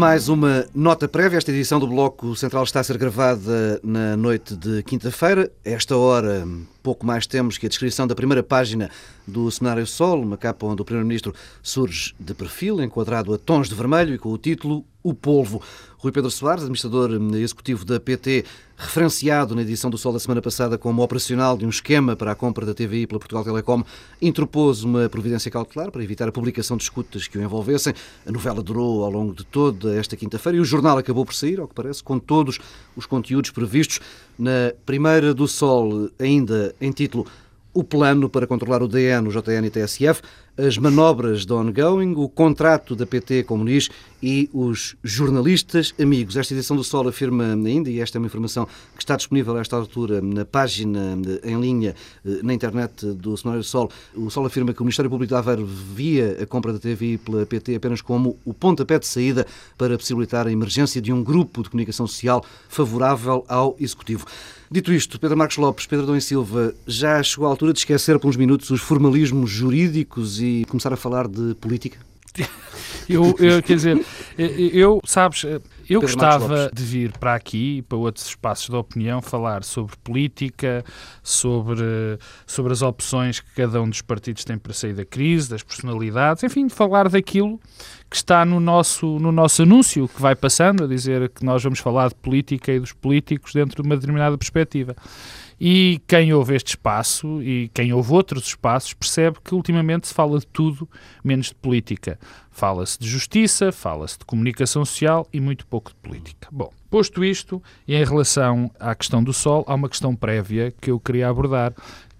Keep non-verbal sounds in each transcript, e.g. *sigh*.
Mais, uma nota prévia. Esta edição do Bloco Central está a ser gravada na noite de quinta-feira. Esta hora, pouco mais temos que a descrição da primeira página do Seminário Sol, uma capa onde o Primeiro-Ministro surge de perfil, enquadrado a tons de vermelho e com o título O Polvo. Rui Pedro Soares, administrador executivo da PT, referenciado na edição do Sol da semana passada como operacional de um esquema para a compra da TVI pela Portugal Telecom, interpôs uma providência cautelar para evitar a publicação de escutas que o envolvessem. A novela durou ao longo de toda esta quinta-feira e o jornal acabou por sair, ao que parece, com todos os conteúdos previstos na primeira do Sol, ainda em título o plano para controlar o DN, o JN e o TSF, as manobras da ongoing, o contrato da PT com Muniz e os jornalistas amigos. Esta edição do Sol afirma ainda, e esta é uma informação que está disponível a esta altura na página em linha eh, na internet do Seminário do Sol, o Sol afirma que o Ministério Público de Aveiro via a compra da TVI pela PT apenas como o pontapé de saída para possibilitar a emergência de um grupo de comunicação social favorável ao Executivo. Dito isto, Pedro Marcos Lopes, Pedro Dom e Silva, já chegou a altura de esquecer por uns minutos os formalismos jurídicos e começar a falar de política? *laughs* Eu, eu, *laughs* quer dizer, eu, sabes, eu Pedro gostava de vir para aqui, para outros espaços de opinião, falar sobre política, sobre, sobre as opções que cada um dos partidos tem para sair da crise, das personalidades, enfim, falar daquilo que está no nosso, no nosso anúncio, que vai passando, a dizer que nós vamos falar de política e dos políticos dentro de uma determinada perspectiva. E quem ouve este espaço e quem ouve outros espaços percebe que ultimamente se fala de tudo menos de política. Fala-se de justiça, fala-se de comunicação social e muito pouco de política. Bom, posto isto, e em relação à questão do Sol, há uma questão prévia que eu queria abordar,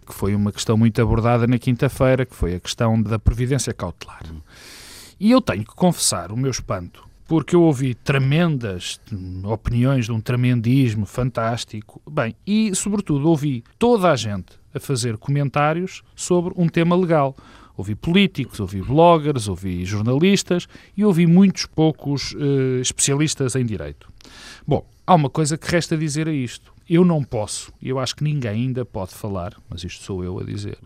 que foi uma questão muito abordada na quinta-feira, que foi a questão da previdência cautelar. E eu tenho que confessar o meu espanto porque eu ouvi tremendas opiniões de um tremendismo fantástico. Bem, e sobretudo ouvi toda a gente a fazer comentários sobre um tema legal. Ouvi políticos, ouvi bloggers, ouvi jornalistas e ouvi muitos poucos uh, especialistas em direito. Bom, há uma coisa que resta dizer a isto. Eu não posso, e eu acho que ninguém ainda pode falar, mas isto sou eu a dizer,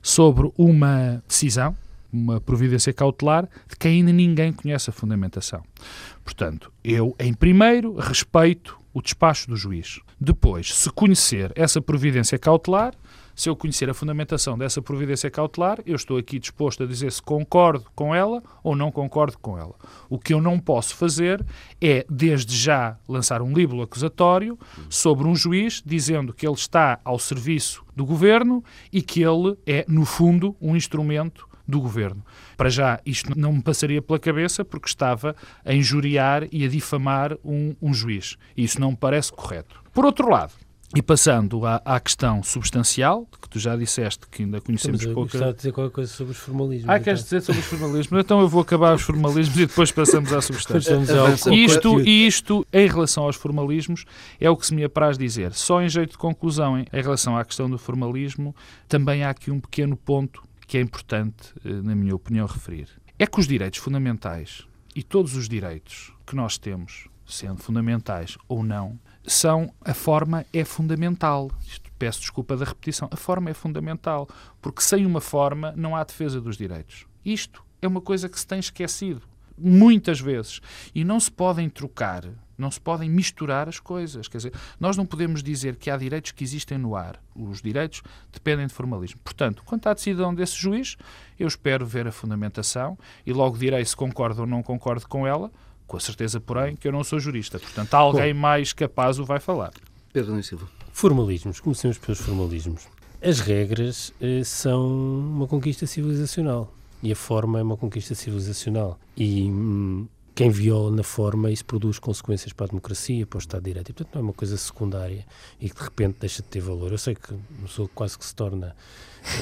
sobre uma decisão uma providência cautelar de que ainda ninguém conhece a fundamentação. Portanto, eu, em primeiro, respeito o despacho do juiz. Depois, se conhecer essa providência cautelar, se eu conhecer a fundamentação dessa providência cautelar, eu estou aqui disposto a dizer se concordo com ela ou não concordo com ela. O que eu não posso fazer é, desde já, lançar um líbulo acusatório sobre um juiz dizendo que ele está ao serviço do governo e que ele é, no fundo, um instrumento do governo. Para já, isto não me passaria pela cabeça porque estava a injuriar e a difamar um, um juiz. E isso não me parece correto. Por outro lado, e passando à, à, questão substancial, que tu já disseste que ainda conhecemos pouco. Gostava de dizer qualquer coisa sobre os formalismos. Ah, queres dizer sobre os formalismos? Então eu vou acabar os formalismos e depois passamos à *laughs* substância. Isto, isto, em relação aos formalismos, é o que se me apraz dizer. Só em jeito de conclusão, em relação à questão do formalismo, também há aqui um pequeno ponto que é importante, eh, na minha opinião, referir. É que os direitos fundamentais e todos os direitos que nós temos, sendo fundamentais ou não, são a forma é fundamental. Isto, peço desculpa da repetição. A forma é fundamental, porque sem uma forma não há defesa dos direitos. Isto é uma coisa que se tem esquecido muitas vezes e não se podem trocar não se podem misturar as coisas. Quer dizer, nós não podemos dizer que há direitos que existem no ar. Os direitos dependem de formalismo. Portanto, quanto à decisão desse juiz, eu espero ver a fundamentação e logo direi se concordo ou não concordo com ela, com a certeza, porém, que eu não sou jurista. Portanto, alguém Bom, mais capaz o vai falar. Pedro Nunes Silva. Formalismos. Comecemos pelos formalismos. As regras eh, são uma conquista civilizacional e a forma é uma conquista civilizacional. E hum, quem viola na forma, isso produz consequências para a democracia, para o Estado de Direito. E, portanto, não é uma coisa secundária e que de repente deixa de ter valor. Eu sei que uma pessoa quase que se torna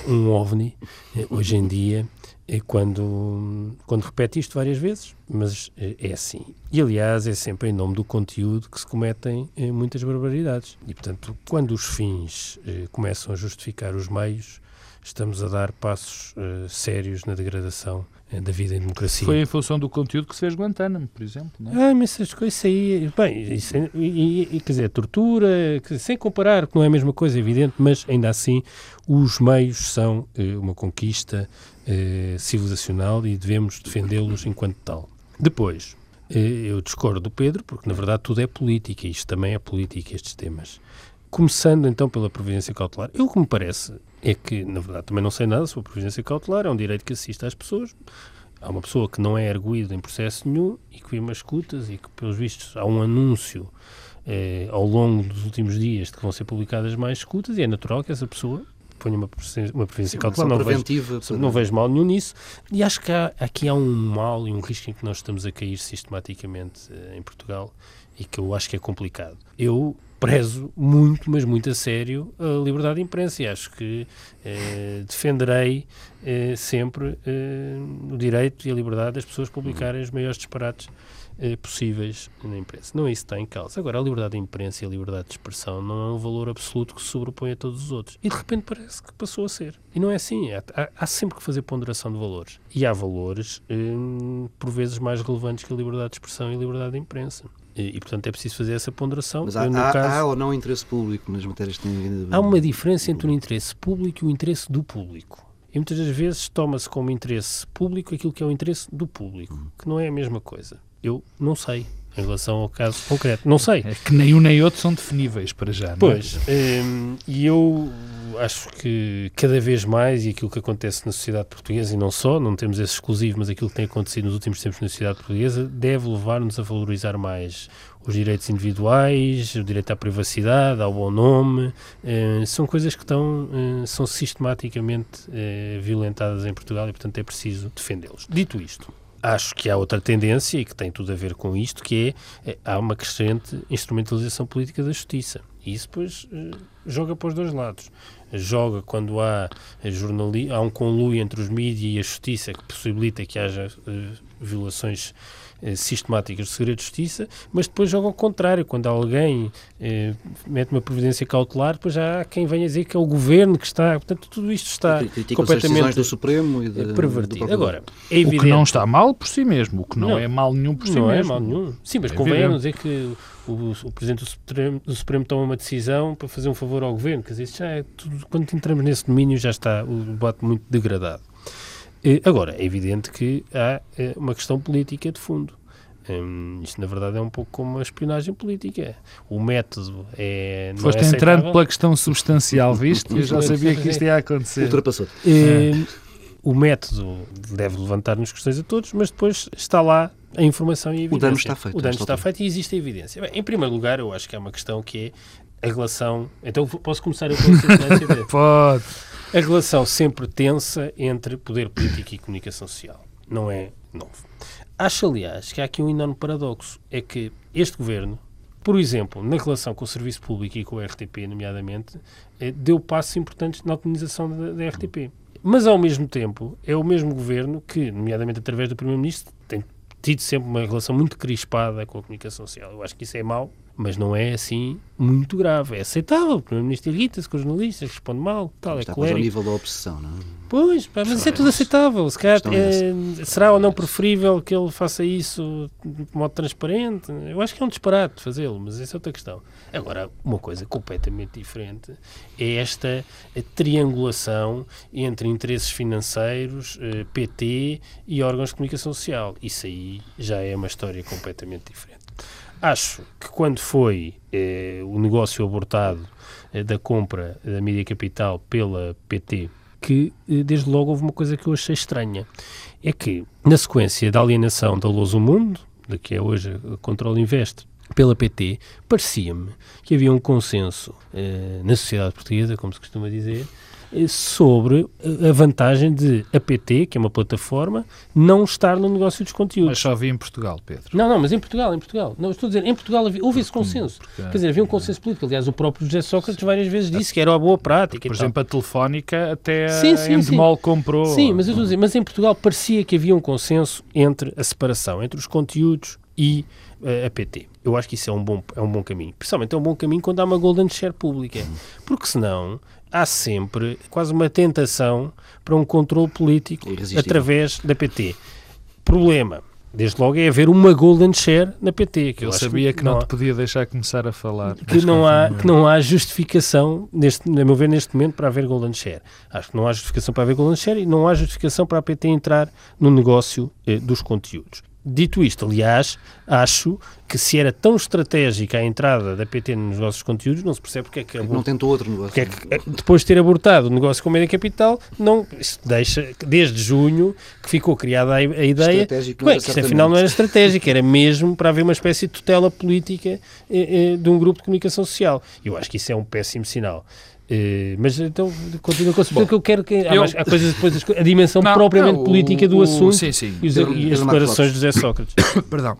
um ovni eh, hoje em dia é quando, quando repete isto várias vezes, mas eh, é assim. E, aliás, é sempre em nome do conteúdo que se cometem eh, muitas barbaridades. E, portanto, quando os fins começam a justificar os meios, estamos a dar passos sérios na degradação da vida em democracia. Foi em função do conteúdo que se fez Guantánamo, por exemplo, não é? Ah, mas essas coisas aí, bem, isso, é, e, e, quer dizer, tortura, sem comparar, que não é a mesma coisa, é evidente, mas ainda assim os meios são eh, uma conquista eh, civilizacional e devemos defendê-los enquanto tal. Depois, Eu discordo do Pedro, porque na verdade tudo é política, isto também é política, estes temas. Começando então pela previdência cautelar, eu o que me parece é que, na verdade, também não sei nada sobre a previdência cautelar, é um direito que assiste às pessoas. Há uma pessoa que não é erguida em processo nenhum e que vê umas escutas e que, pelos vistos, há um anúncio eh, ao longo dos últimos dias de que vão ser publicadas mais escutas e é natural que essa pessoa ponha uma, uma previdência cautelar. Não vejo, para... não vejo mal nenhum nisso. E acho que há, aqui há um mal e um risco em que nós estamos a cair sistematicamente eh, em Portugal e que eu acho que é complicado. Eu prezo muito, mas muito a sério, a liberdade de imprensa e acho que eh, defenderei eh, sempre eh, o direito e a liberdade das pessoas publicarem os maiores disparates eh, possíveis na imprensa. Não é isso que está em causa. Agora, a liberdade de imprensa e a liberdade de expressão não é um valor absoluto que se sobrepõe a todos os outros. E de repente parece que passou a ser. E não é assim. Há, há sempre que fazer ponderação de valores. E há valores, eh, por vezes, mais relevantes que a liberdade de expressão e a liberdade de imprensa. E, e, portanto, é preciso fazer essa ponderação. Mas há, há, caso, há, ou não interesse público nas matérias que têm vindo Há uma diferença entre o interesse público e o interesse do público. E muitas das vezes toma-se como interesse público aquilo que é o interesse do público, hum. que não é a mesma coisa. Eu não sei em relação ao caso concreto. Não sei. É que nem um nem outro são definíveis para já. Não é? pois. Hum, e eu acho que cada vez mais, e aquilo que acontece na sociedade portuguesa, e não só, não temos esse exclusivo, mas aquilo que tem acontecido nos últimos tempos na sociedade portuguesa, deve levar-nos a valorizar mais os direitos individuais, o direito à privacidade, ao bom nome, eh, são coisas que estão, eh, são sistematicamente eh, violentadas em Portugal e, portanto, é preciso defendê-los. Dito isto, acho que há outra tendência e que tem tudo a ver com isto, que é, é há uma crescente instrumentalização política da justiça. E isso, depois, joga para os dois lados. Joga quando há, jornali há um conluio entre os mídias e a justiça que possibilita que haja violações eh, sistemáticas de segredo de justiça, mas depois joga ao contrário, quando alguém eh, mete uma providência cautelar, depois já há quem venha dizer que é o governo que está, portanto tudo isto está completamente do Supremo e de, pervertido. Agora, é evidente... O que não está mal por si mesmo, o que não, não é mal nenhum por si não mesmo. Não é mal nenhum. Sim, mas é convém dizer que o, o, Presidente do Supremo, do Supremo, toma uma decisão para fazer um favor ao Governo, quer dizer, já é tudo, quando entramos nesse domínio já está o debate muito degradado. Agora, é evidente que há eh, uma questão política de fundo. Hum, isto, na verdade, é um pouco como a espionagem política. O método é. Foste é entrando pela questão substancial, *laughs* viste? Eu já sabia que isto ia acontecer. Ultrapassou. Hum, o método deve levantar-nos questões a todos, mas depois está lá a informação e a evidência. O dano está feito. O dano está feito e existe a evidência. Bem, em primeiro lugar, eu acho que é uma questão que é a relação. Então, posso começar a *laughs* Pode. A relação sempre tensa entre poder político e comunicação social. Não é novo. Acho, aliás, que há aqui um enorme paradoxo. É que este governo, por exemplo, na relação com o serviço público e com o RTP, nomeadamente, eh, deu passos importantes na otimização da, da RTP. Mas, ao mesmo tempo, é o mesmo governo que, nomeadamente através do Primeiro-Ministro, tem tido sempre uma relação muito crispada com a comunicação social. Eu acho que isso é mau, mas não é assim muito grave. É aceitável. O Primeiro-Ministro irrita-se com os jornalistas, responde mal, tal, Está é colérico. ao nível da obsessão, não é? Pois, mas isso é tudo aceitável. Se calhar, é, será ou não preferível que ele faça isso de modo transparente? Eu acho que é um disparate fazê-lo, mas essa é outra questão. Agora, uma coisa completamente diferente é esta triangulação entre interesses financeiros, eh, PT e órgãos de comunicação social. Isso aí já é uma história completamente diferente. Acho que quando foi eh, o negócio abortado eh, da compra da mídia capital pela PT que, eh, desde logo, houve uma coisa que eu achei estranha. É que, na sequência da alienação da do Mundo, de que é hoje a Control Invest, pela PT, parecia-me que havia um consenso eh, na sociedade portuguesa, como se costuma dizer, sobre a vantagem de a PT, que é uma plataforma, não estar no negócio dos conteúdos. Mas só havia em Portugal, Pedro. Não, não, mas em Portugal, em Portugal. Não, estou a dizer, em Portugal havia, houve esse consenso. Porque, Quer dizer, havia um consenso político. Aliás, o próprio José Sócrates várias vezes disse que era uma boa prática. Por exemplo, a Telefónica até sim, sim, a Endemol sim. comprou. Sim, mas eu estou a dizer, mas em Portugal parecia que havia um consenso entre a separação, entre os conteúdos e uh, a PT. Eu acho que isso é um bom, é um bom caminho. Principalmente é um bom caminho quando há uma golden share pública. Porque senão há sempre quase uma tentação para um controle político através da PT. Problema, desde logo, é haver uma golden share na PT. Que eu, eu sabia que, que não, não te podia deixar começar a falar. Que não há, que não há justificação, neste, a meu ver, neste momento, para haver golden share. Acho que não há justificação para haver golden share e não há justificação para a PT entrar no negócio eh, dos conteúdos. Dito isto, aliás, acho que se era tão estratégica a entrada da PT nos nossos conteúdos, não se percebe porque é que... Não tentou outro negócio. É que, eh, depois de ter abortado o negócio com o Média Capital, não, deixa, desde junho, que ficou criada a, a ideia... Estratégico bem, que afinal não era estratégico, era mesmo para haver uma espécie de tutela política eh, eh, de um grupo de comunicação social. Eu acho que isso é um péssimo sinal. Uh, mas então continua com a Bom, que eu quero que eu, há, coisas depois a dimensão não, propriamente não, política do o, assunto sim, sim. e, os, e as declarações de José Sócrates. *coughs* Perdão.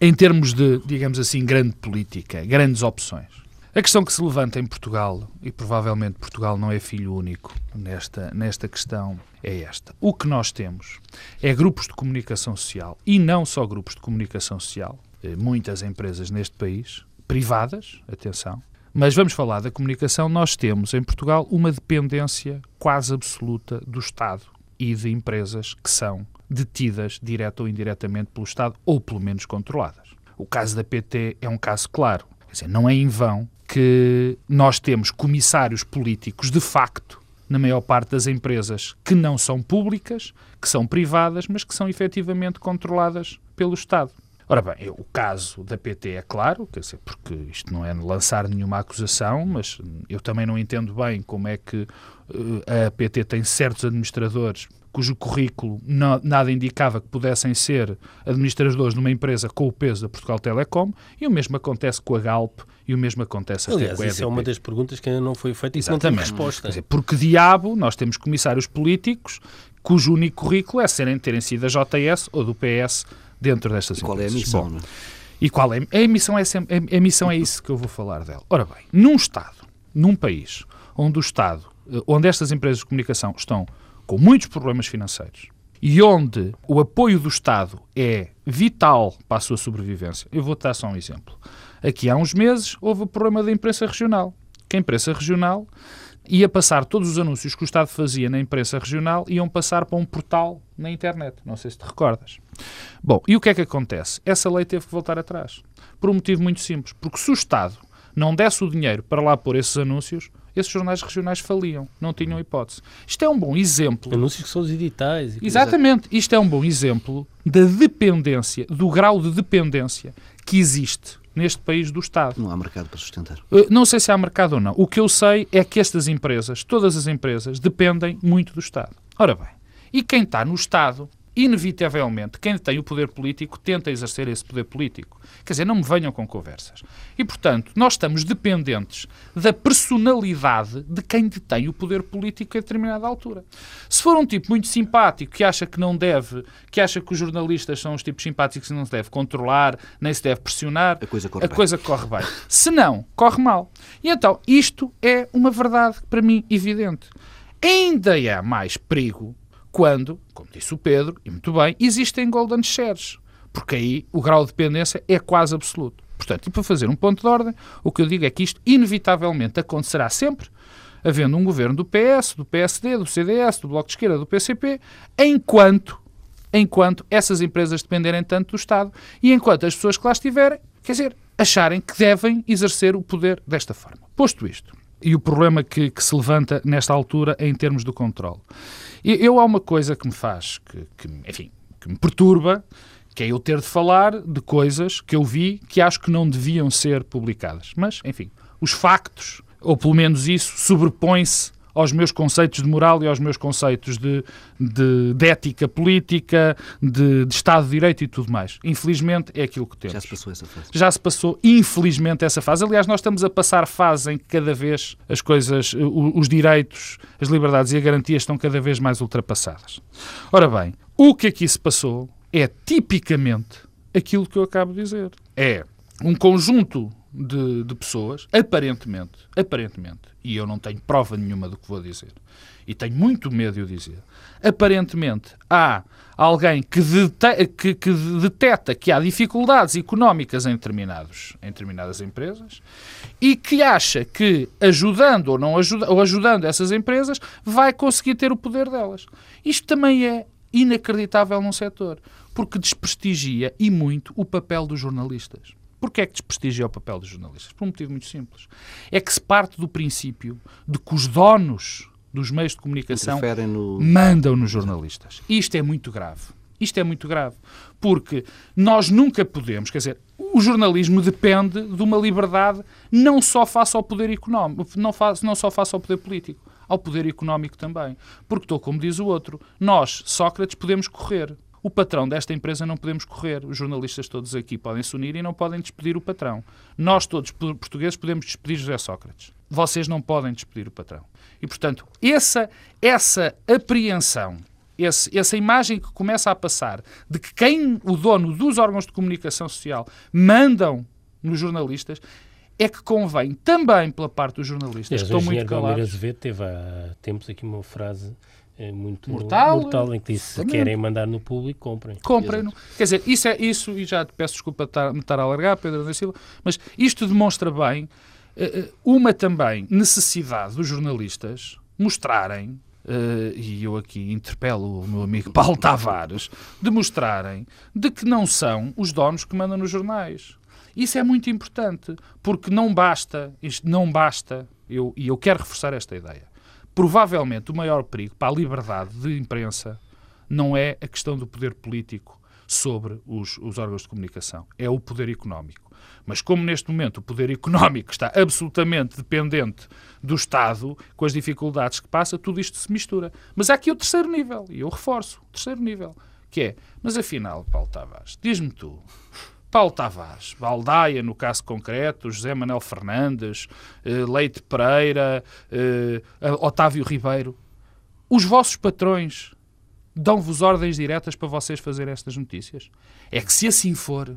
Em termos de, digamos assim, grande política, grandes opções. A questão que se levanta em Portugal, e provavelmente Portugal não é filho único nesta, nesta questão, é esta. O que nós temos é grupos de comunicação social, e não só grupos de comunicação social, eh, muitas empresas neste país, privadas, atenção, mas vamos falar da comunicação. Nós temos em Portugal uma dependência quase absoluta do Estado e de empresas que são detidas direta ou indiretamente pelo Estado ou pelo menos controladas. O caso da PT é um caso claro. Quer dizer, não é em vão que nós temos comissários políticos de facto na maior parte das empresas que não são públicas, que são privadas, mas que são efetivamente controladas pelo Estado. Ora bem, o caso da PT é claro, quer dizer, porque isto não é lançar nenhuma acusação, mas eu também não entendo bem como é que uh, a PT tem certos administradores cujo currículo não, nada indicava que pudessem ser administradores numa empresa com o peso da Portugal Telecom, e o mesmo acontece com a Galp e o mesmo acontece Aliás, até com a EDP. isso é uma das perguntas que ainda não foi feita e não tem resposta. Dizer, porque diabo nós temos comissários políticos cujo único currículo é serem, terem sido da JS ou do PS dentro destas e qual empresas. Qual é a missão? Bom, e qual é a missão? É sempre, a missão é isso que eu vou falar dela. Ora bem, num Estado, num país onde o Estado, eh, onde estas empresas de comunicação estão com muitos problemas financeiros e onde o apoio do Estado é vital para a sua sobrevivência, eu vou dar só um exemplo. Aqui há uns meses houve o problema da imprensa regional. Que a imprensa regional ia passar todos os anúncios que o Estado fazia na imprensa regional iam passar para um portal na internet. Não sei se te recordas. Bom, e o que é que acontece? Essa lei teve que voltar atrás. Por um motivo muito simples. Porque se o Estado não desse o dinheiro para lá pôr esses anúncios, esses jornais regionais faliam, não tinham hipótese. Isto é um bom exemplo. Anúncios que são os editais. Exatamente. Isto é um bom exemplo da dependência, do grau de dependência que existe neste país do Estado. Não há mercado para sustentar. Eh, não sei se há mercado ou não. O que eu sei é que estas empresas, todas as empresas, dependem muito do Estado. Ora bem, e quem está no Estado inevitavelmente, quem tem o poder político tenta exercer esse poder político. Quer dizer, não me venham com conversas. E, portanto, nós estamos dependentes da personalidade de quem detém o poder político a determinada altura. Se for um tipo muito simpático que acha que não deve, que acha que os jornalistas são os tipos simpáticos que não se deve controlar, nem se deve pressionar, a coisa corre, a bem. Coisa corre bem. Se não, corre mal. E então, isto é uma verdade para mim evidente. Ainda há mais perigo quando, como disse o Pedro, e muito bem, existem golden shares, porque aí o grau de dependência é quase absoluto. Portanto, e para fazer um ponto de ordem, o que eu digo é que isto inevitavelmente acontecerá sempre, havendo um governo do PS, do PSD, do CDS, do Bloco de Esquerda, do PCP, enquanto, enquanto essas empresas dependerem tanto do Estado e enquanto as pessoas que lá estiverem, quer dizer, acharem que devem exercer o poder desta forma. Posto isto, e o problema que, que se levanta nesta altura em termos do controle. Eu, há uma coisa que me faz, que, que, enfim, que me perturba, que é eu ter de falar de coisas que eu vi que acho que não deviam ser publicadas. Mas, enfim, os factos, ou pelo menos isso, sobrepõe-se aos meus conceitos de moral e aos meus conceitos de, de, de ética política, de, de, Estado de Direito e tudo mais. Infelizmente é aquilo que temos. Já se passou essa fase. Já se passou, infelizmente, essa fase. Aliás, nós estamos a passar fase em que cada vez as coisas, os direitos, as liberdades e as garantias estão cada vez mais ultrapassadas. Ora bem, o que aqui se passou é tipicamente aquilo que eu acabo de dizer. É um conjunto de, de, pessoas, aparentemente, aparentemente, e eu não tenho prova nenhuma do que vou dizer, e tenho muito medo de o dizer, aparentemente há alguém que, dete, que, que que há dificuldades económicas em, determinados, em determinadas empresas e que acha que ajudando ou, não ajuda, ou ajudando essas empresas vai conseguir ter o poder delas. Isto também é inacreditável num setor, porque desprestigia e muito o papel dos jornalistas. Porquê é que desprestigia o papel dos jornalistas? Por um motivo muito simples. É que se parte do princípio de que os donos dos meios de comunicação no... mandam nos jornalistas. Isto é muito grave. Isto é muito grave, porque nós nunca podemos, quer dizer, o jornalismo depende de uma liberdade não só face ao poder económico, não, face, não só face ao poder político, ao poder económico também. Porque estou, como diz o outro, nós, Sócrates, podemos correr. O patrão desta empresa não podemos correr. Os jornalistas todos aqui podem se unir e não podem despedir o patrão. Nós, todos portugueses, podemos despedir José Sócrates. Vocês não podem despedir o patrão. E, portanto, essa, essa apreensão esse, essa imagem que começa a passar de que quem, o dono dos órgãos de comunicação social, mandam nos jornalistas, é que convém também pela parte dos jornalistas, que estão muito calados. Azevedo teve há tempos aqui uma frase muito mortal, mortal em que disse se querem mandar no público, comprem. Comprem. -no. Quer dizer, isso é isso, e já te peço desculpa me estar a alargar, Pedro da Silva, mas isto demonstra bem uh, uma também necessidade dos jornalistas mostrarem Uh, e eu aqui interpelo o meu amigo *laughs* Paulo Tavares, de mostrarem de que não são os donos que mandam nos jornais. Isso é muito importante, porque não basta, isto não basta, eu, e eu quero reforçar esta ideia. Provavelmente o maior perigo para a liberdade de imprensa não é a questão do poder político sobre os, os órgãos de comunicação, é o poder económico. Mas como neste momento o poder económico está absolutamente dependente do Estado, com as dificuldades que passa, tudo isto se mistura. Mas há aqui o terceiro nível, e eu reforço, o terceiro nível, que é, mas afinal, Paulo Tavares, diz-me tu, Paulo Tavares, Baldaia, no caso concreto, José Manuel Fernandes, eh, Leite Pereira, eh, Otávio Ribeiro, os vossos patrões dão-vos ordens diretas para vocês fazerem estas notícias? É que se assim for,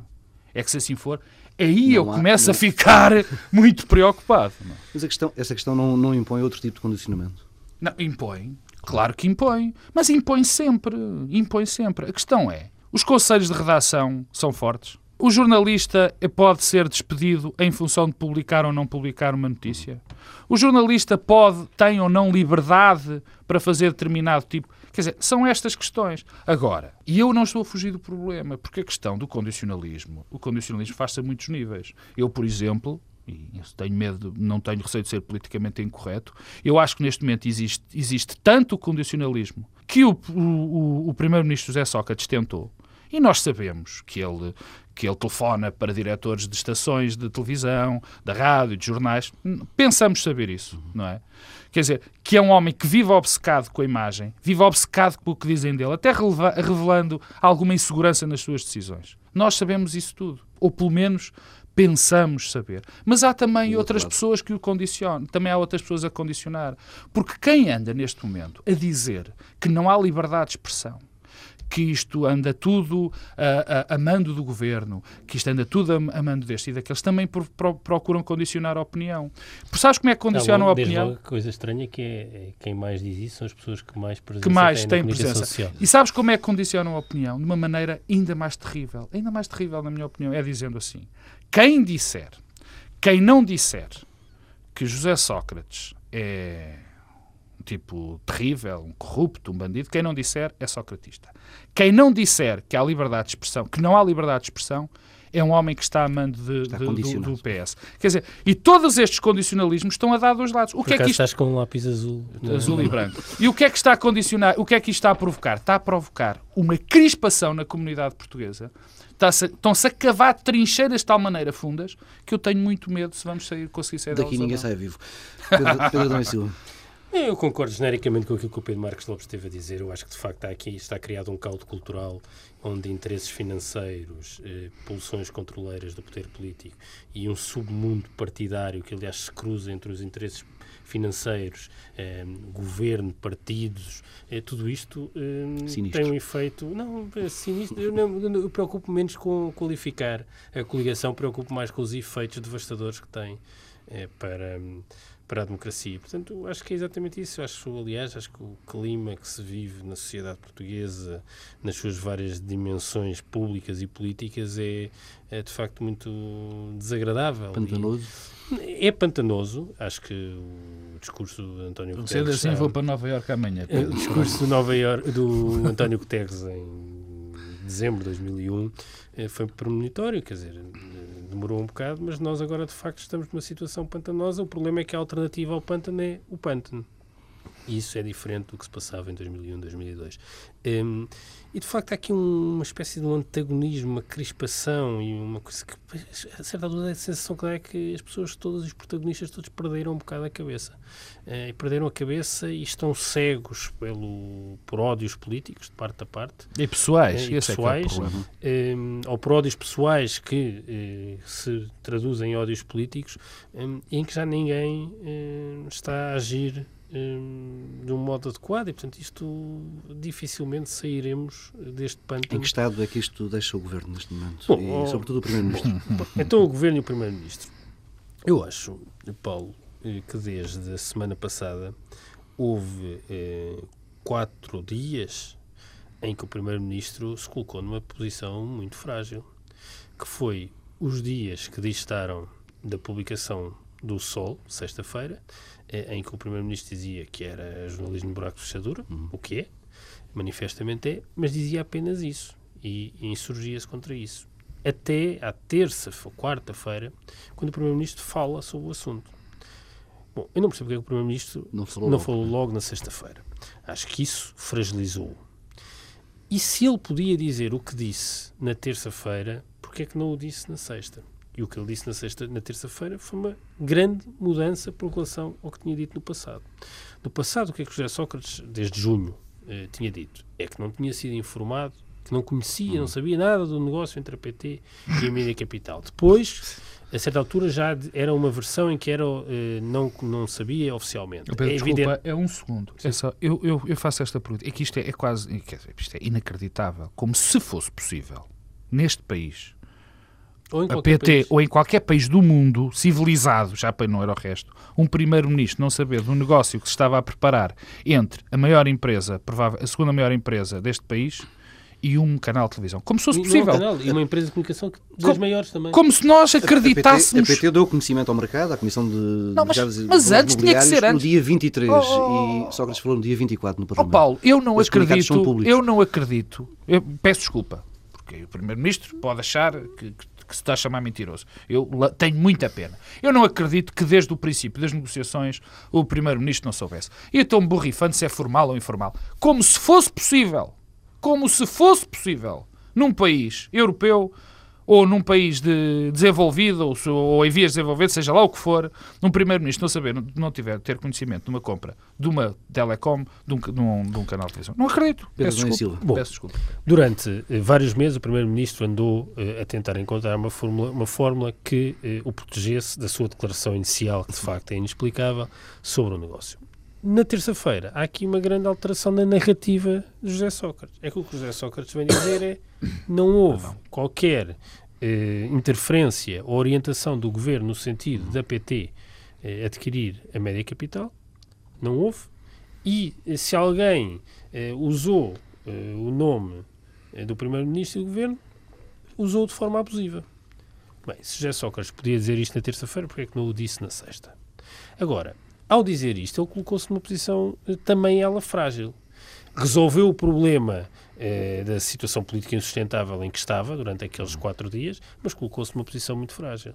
é que se assim for, aí não eu há, começo não... a ficar *laughs* muito preocupado. Não. Mas a questão, essa questão não, não impõe outro tipo de condicionamento? Não, impõe. Claro que impõe. Mas impõe sempre. Impõe sempre. A questão é, os conselhos de redação são fortes? O jornalista pode ser despedido em função de publicar ou não publicar uma notícia? O jornalista pode, tem ou não liberdade para fazer determinado tipo. Quer dizer, são estas questões. Agora, e eu não estou a fugir do problema, porque a questão do condicionalismo, o condicionalismo faz-se a muitos níveis. Eu, por exemplo, e tenho medo, não tenho receio de ser politicamente incorreto, eu acho que neste momento existe, existe tanto o condicionalismo que o, o, o primeiro-ministro José Sócrates tentou, e nós sabemos que ele, que ele telefona para diretores de estações de televisão, da rádio, de jornais. Pensamos saber isso, não é? Quer dizer, que é um homem que vive obcecado com a imagem, vive obcecado com o que dizem dele, até revelando alguma insegurança nas suas decisões. Nós sabemos isso tudo. Ou pelo menos pensamos saber. Mas há também outras lado. pessoas que o condicionam. Também há outras pessoas a condicionar. Porque quem anda neste momento a dizer que não há liberdade de expressão, que isto anda tudo a, a, a, mando do governo, que isto anda tudo a, a mando deste e daqueles, também por, pro, procuram condicionar a opinião. Por sabes como é que condicionam não, a opinião? Logo, coisa estranha que é, é, quem mais diz isso são as pessoas que mais presença que mais têm, têm presença. Social. E sabes como é que condicionam a opinião? De uma maneira ainda mais terrível, ainda mais terrível na minha opinião, é dizendo assim: quem disser, quem não disser que José Sócrates é tipo terrível, um corrupto, um bandido, quem não disser é socratista. Quem não disser que há liberdade de expressão, que não há liberdade de expressão, é um homem que está a mando de, de, do, do, PS. Quer dizer, e todos estes condicionalismos estão a dar dois lados. O Por que é que isto... estás com um lápis azul. Azul e branco. E o que é que está a condicionar? O que é que isto está a provocar? Está a provocar uma crispação na comunidade portuguesa. Estão-se a cavar trincheiras de tal maneira fundas que eu tenho muito medo se vamos sair, conseguir sair Daqui ninguém sai vivo. Pedro, Pedro Silva. *laughs* Eu concordo genericamente com aquilo que o Pedro Marcos Lopes esteve a dizer. Eu acho que de facto está aqui está criado um caldo cultural onde interesses financeiros, eh, pulsões controleiras do poder político e um submundo partidário que aliás se cruza entre os interesses financeiros, eh, governo, partidos, eh, tudo isto eh, tem um efeito. Não, é sinistro. Eu, não, eu preocupo menos com qualificar a coligação, preocupo mais com os efeitos devastadores que tem eh, para para a democracia. Portanto, acho que é exatamente isso. Acho, aliás, acho que o clima que se vive na sociedade portuguesa, nas suas várias dimensões públicas e políticas, é, é de facto muito desagradável. Pantanoso? E é pantanoso. Acho que o discurso do António Guterres... Sendo assim, vou para Nova Iorque amanhã. O discurso do, Nova York, do António Guterres em dezembro de 2001 eh, foi premonitório, quer dizer demorou um bocado, mas nós agora de facto estamos numa situação pantanosa. O problema é que a alternativa ao pântano é o pântano. Isso é diferente do que se passava em 2001, 2002. Um, e de facto há aqui um, uma espécie de um antagonismo, uma crispação e uma coisa que, a certa altura, a sensação que dá é que as pessoas todas, os protagonistas todos perderam um bocado a cabeça. Uh, e perderam a cabeça e estão cegos pelo, por ódios políticos, de parte a parte. E pessoais, uh, e pessoais é um, ou por ódios pessoais que uh, se traduzem em ódios políticos, um, em que já ninguém está a agir de um modo adequado e, portanto, isto dificilmente sairemos deste pântano. Em que estado é que isto deixa o Governo neste momento? Bom, e, sobretudo, o Primeiro-Ministro. *laughs* Então, o Governo e o Primeiro-Ministro. Eu acho, Paulo, eh, que desde a semana passada houve eh, quatro dias em que o Primeiro-Ministro se colocou numa posição muito frágil, que foi os dias que distaram da publicação do Sol, sexta-feira, eh, em que o Primeiro-Ministro dizia que era jornalismo de buraco de fechadura, uhum. o que é, manifestamente é, mas dizia apenas isso e, e insurgia-se contra isso. Até à terça ou quarta-feira, quando o Primeiro-Ministro fala sobre o assunto. Bom, eu não percebo porque é o Primeiro-Ministro não falou, não logo, falou logo na sexta-feira. Acho que isso fragilizou. E se ele podia dizer o que disse na terça-feira, porque é que não o disse na sexta? E o que ele disse na, sexta, na terça-feira foi uma grande mudança por relação ao que tinha dito no passado. No passado, o que é que José Sócrates, desde junho, eh, tinha dito? É que não tinha sido informado, que não conhecia, não sabia nada do negócio entre a PT e a Mídia Capital. Depois, a certa altura, já era uma versão em que era, eh, não, não sabia oficialmente. Eu peço é desculpa, evidente... é um segundo. É só, eu, eu, eu, faço esta pergunta. É que isto é, é quase, quer dizer, isto é inacreditável. Como se fosse possível, neste país, a PT país. ou em qualquer país do mundo civilizado, já para não era o resto, um primeiro-ministro não saber do negócio que se estava a preparar entre a maior empresa, provável, a segunda maior empresa deste país e um canal de televisão. Como se fosse possível. Um canal, e uma empresa de comunicação das como, maiores também. Como se nós acreditássemos. A PT, a PT deu conhecimento ao mercado, à Comissão de. Não, mas, mas antes tinha que ser antes. No dia 23 oh, oh, e Sócrates falou no dia 24 no Parlamento. Oh, Paulo, eu não Os acredito. Eu não acredito. Eu peço desculpa. Porque o Primeiro-Ministro pode achar que, que que se está a chamar mentiroso. Eu tenho muita pena. Eu não acredito que desde o princípio das negociações o Primeiro-Ministro não soubesse. E então borrifando se é formal ou informal. Como se fosse possível, como se fosse possível, num país europeu ou num país de desenvolvido ou, ou em vias de desenvolver, seja lá o que for, um primeiro-ministro não saber, não, não, tiver, ter conhecimento de uma compra de uma telecom, de um, de um, de um canal de televisão. Não acredito. Peço desculpa. Bom, Peço desculpa. Durante eh, vários meses o primeiro-ministro andou eh, a tentar encontrar uma fórmula, uma fórmula que eh, o protegesse da sua declaração inicial, que de facto é inexplicável, sobre o negócio. Na terça-feira, há aqui uma grande alteração na narrativa de José Sócrates. É que o que José Sócrates vem dizer é não houve qualquer eh, interferência ou orientação do governo no sentido da PT eh, adquirir a média capital. Não houve. E eh, se alguém eh, usou eh, o nome eh, do primeiro-ministro do governo, usou de forma abusiva. Bem, se José Sócrates podia dizer isto na terça-feira, porque é que não o disse na sexta? Agora, ao dizer isto, ele colocou-se numa posição eh, também ela frágil. Resolveu o problema eh, da situação política insustentável em que estava durante aqueles quatro dias, mas colocou-se numa posição muito frágil.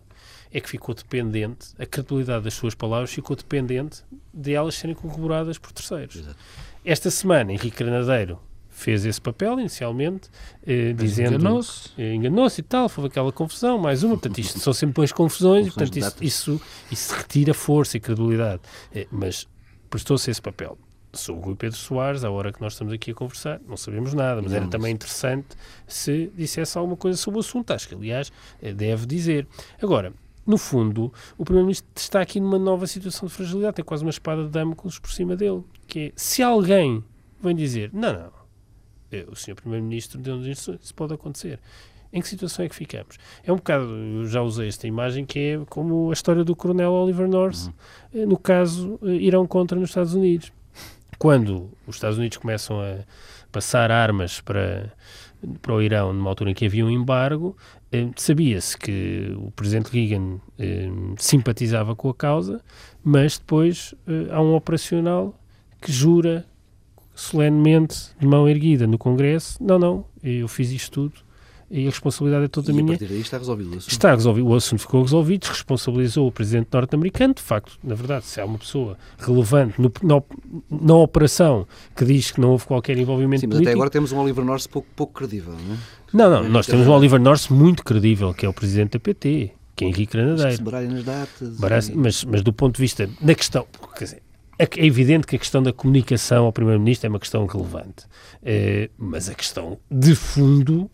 É que ficou dependente, a credibilidade das suas palavras ficou dependente de elas serem corroboradas por terceiros. Exato. Esta semana, Henrique Granadeiro fez esse papel inicialmente, eh, dizendo enganou-se eh, enganou e tal, foi aquela confusão, mais uma, portanto isto são sempre as confusões, e, portanto isso, isso, isso, retira força e credibilidade, eh, mas prestou-se esse papel. Sobre o Rui Pedro Soares, à hora que nós estamos aqui a conversar, não sabemos nada, mas não, era mas... também interessante se dissesse alguma coisa sobre o assunto, acho que aliás eh, deve dizer. Agora, no fundo, o Primeiro-Ministro está aqui numa nova situação de fragilidade, tem quase uma espada de Damocles por cima dele, que é, se alguém vem dizer, não, não, o Sr. Primeiro-Ministro deu-nos instruções, isso pode acontecer. Em que situação é que ficamos? É um bocado, eu já usei esta imagem, que é como a história do Coronel Oliver North, uhum. Eh, no caso eh, Irão contra nos Estados Unidos. Quando os Estados Unidos começam a passar armas para, para o Irão numa altura em que havia um embargo, eh, sabia-se que o presidente Reagan simpatizava com a causa, mas depois há um operacional que jura solenemente, de mão erguida, no Congresso: não, não, eu fiz isto tudo e a responsabilidade é toda e minha. a partir daí está resolvido o assunto. Está resolvido, o assunto ficou resolvido, responsabilizou o presidente norte-americano, de facto, na verdade, se há uma pessoa relevante no, na, na, operação que diz que não houve qualquer envolvimento Sim, mas político... até agora temos um Oliver North pouco, pouco credível, não é? Não, não, nós temos um Oliver North muito credível, que é o presidente da PT, que é Henrique Granadeiro. Nas datas. Baralha, mas, mas do ponto de vista, na questão, quer dizer, é, é evidente que a questão da comunicação ao Primeiro-Ministro é uma questão relevante, é, mas a questão de fundo